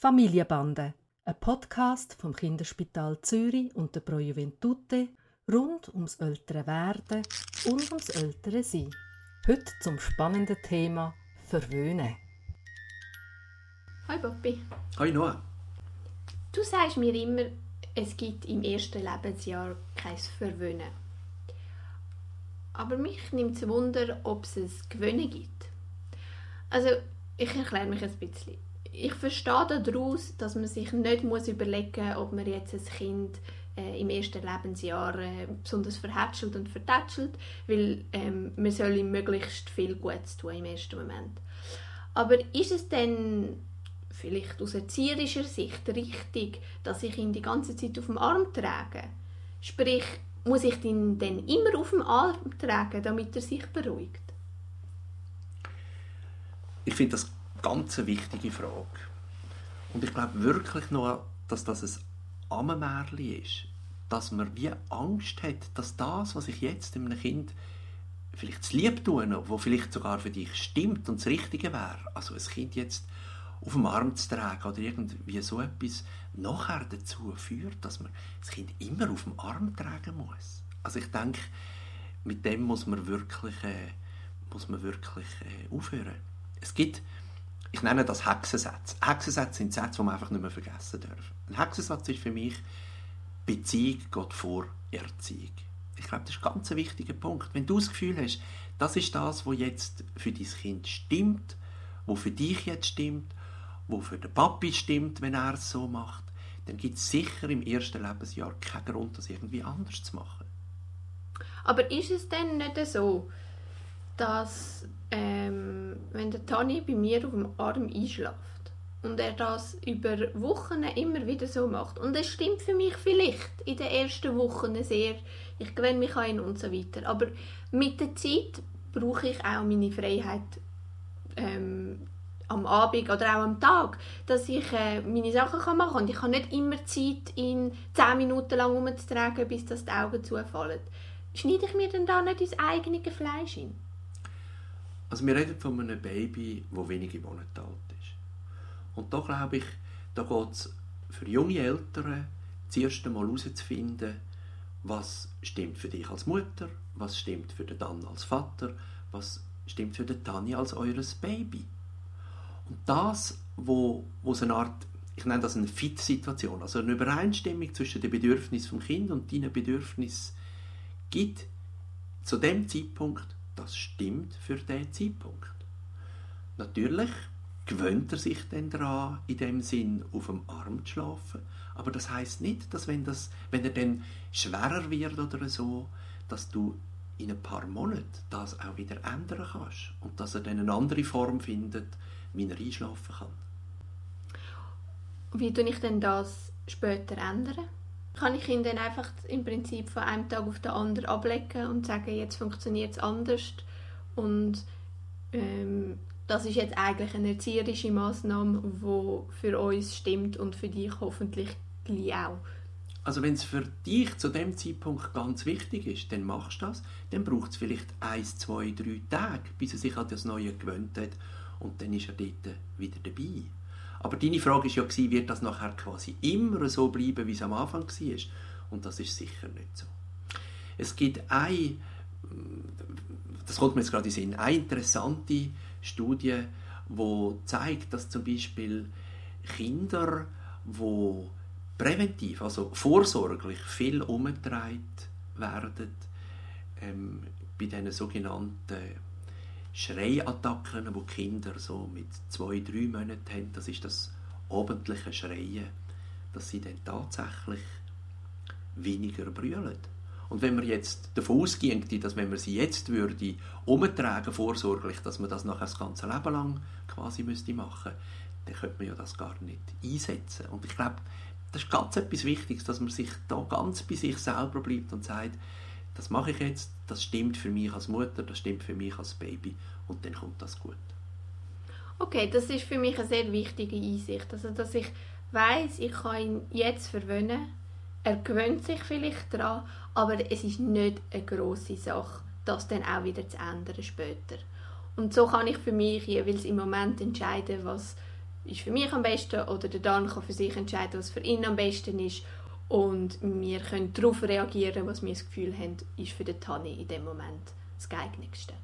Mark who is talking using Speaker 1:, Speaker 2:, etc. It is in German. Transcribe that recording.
Speaker 1: Familienbande, ein Podcast vom Kinderspital Zürich und der Pro Juventute rund ums ältere Werden und ums ältere Sein. Heute zum spannenden Thema Verwöhnen.
Speaker 2: Hi Papi.
Speaker 3: Hi Noah.
Speaker 2: Du sagst mir immer, es gibt im ersten Lebensjahr kein Verwöhnen. Aber mich nimmt es Wunder, ob es ein Gewöhnen gibt. Also, ich erkläre mich ein bisschen. Ich verstehe daraus, dass man sich nicht muss überlegen muss, ob man jetzt ein Kind äh, im ersten Lebensjahr äh, besonders verhätschelt und vertätschelt, weil ähm, man soll ihm möglichst viel Gutes tun im ersten Moment. Aber ist es denn vielleicht aus erzieherischer Sicht richtig, dass ich ihn die ganze Zeit auf dem Arm trage? Sprich, muss ich ihn dann immer auf dem Arm tragen, damit er sich beruhigt?
Speaker 3: Ich finde das ganz wichtige Frage. Und ich glaube wirklich noch, dass das ein Ammenmärchen ist. Dass man wie Angst hat, dass das, was ich jetzt einem Kind vielleicht zu lieb tue, wo vielleicht sogar für dich stimmt und das Richtige wäre, also ein Kind jetzt auf dem Arm zu tragen oder irgendwie so etwas, nachher dazu führt, dass man das Kind immer auf dem Arm tragen muss. Also ich denke, mit dem muss man wirklich, äh, muss man wirklich äh, aufhören. Es gibt, ich nenne das Hexensätze. Hexensätze sind Sätze, die man einfach nicht mehr vergessen darf. Ein Hexensatz ist für mich, Beziehung geht vor Erziehung. Ich glaube, das ist ein ganz wichtiger Punkt. Wenn du das Gefühl hast, das ist das, was jetzt für dein Kind stimmt, wo für dich jetzt stimmt, wo für den Papi stimmt, wenn er es so macht, dann gibt es sicher im ersten Lebensjahr keinen Grund, das irgendwie anders zu machen.
Speaker 2: Aber ist es denn nicht so, dass ähm, wenn der Tani bei mir auf dem Arm einschläft und er das über Wochen immer wieder so macht und es stimmt für mich vielleicht in den ersten Wochen sehr, ich gewöhne mich an ihn und so weiter, aber mit der Zeit brauche ich auch meine Freiheit ähm, am Abend oder auch am Tag, dass ich äh, meine Sachen kann machen kann. Und ich habe nicht immer Zeit, ihn 10 Minuten lang umzutragen, bis das die Augen zufallen. Schneide ich mir denn da nicht ins eigene Fleisch in?
Speaker 3: Also wir reden von einem Baby, das wenige Monate alt ist. Und da glaube ich, da geht es für junge Eltern das erste Mal herauszufinden, was stimmt für dich als Mutter, was stimmt für den Dan als Vater, was stimmt für den Tani als eures Baby. Und das, wo, wo so eine Art, ich nenne das eine Fit-Situation, also eine Übereinstimmung zwischen den Bedürfnissen vom Kind und deinen Bedürfnissen gibt, zu dem Zeitpunkt, das stimmt für den Zeitpunkt. Natürlich gewöhnt er sich dann daran, in dem Sinn auf dem Arm zu schlafen, aber das heißt nicht, dass wenn, das, wenn er dann schwerer wird oder so, dass du in ein paar Monaten das auch wieder ändern kannst und dass er dann eine andere Form findet, wie er einschlafen kann.
Speaker 2: Wie tue ich denn das später ändern? Kann ich ihn dann einfach im Prinzip von einem Tag auf den anderen ablegen und sagen, jetzt funktioniert es anders und ähm, das ist jetzt eigentlich eine erzieherische Maßnahme, die für uns stimmt und für dich hoffentlich gleich auch.
Speaker 3: Also wenn es für dich zu dem Zeitpunkt ganz wichtig ist, dann machst du das. Dann braucht es vielleicht eins, zwei, drei Tage, bis er sich an das Neue gewöhnt hat und dann ist er dort wieder dabei. Aber deine Frage war ja, wird das nachher quasi immer so bleiben, wie es am Anfang war? Und das ist sicher nicht so. Es gibt eine, das kommt mir jetzt gerade in Sinn, eine interessante Studie, die zeigt, dass zum Beispiel Kinder, die präventiv, also vorsorglich viel umgetragen werden, ähm, bei diesen sogenannten Schreiattacken, die Kinder so mit zwei, drei Monaten haben, das ist das abendliche Schreien, dass sie dann tatsächlich weniger brüllen. Und wenn man jetzt davon ausgehen, dass wenn man sie jetzt würde umtragen vorsorglich, dass man das nachher das ganze Leben lang quasi müsste machen, dann könnte man ja das gar nicht einsetzen. Und ich glaube, das ist ganz etwas Wichtiges, dass man sich da ganz bei sich selber bleibt und sagt, das mache ich jetzt, das stimmt für mich als Mutter, das stimmt für mich als Baby und dann kommt das gut.
Speaker 2: Okay, das ist für mich eine sehr wichtige Einsicht, also dass ich weiß, ich kann ihn jetzt verwöhnen, er gewöhnt sich vielleicht daran, aber es ist nicht eine große Sache, das dann auch wieder zu ändern später. Und so kann ich für mich jeweils im Moment entscheiden, was ist für mich am besten oder der Dan kann für sich entscheiden, was für ihn am besten ist und wir können darauf reagieren, was wir das Gefühl haben, ist für den Tanni in dem Moment das geeignetste.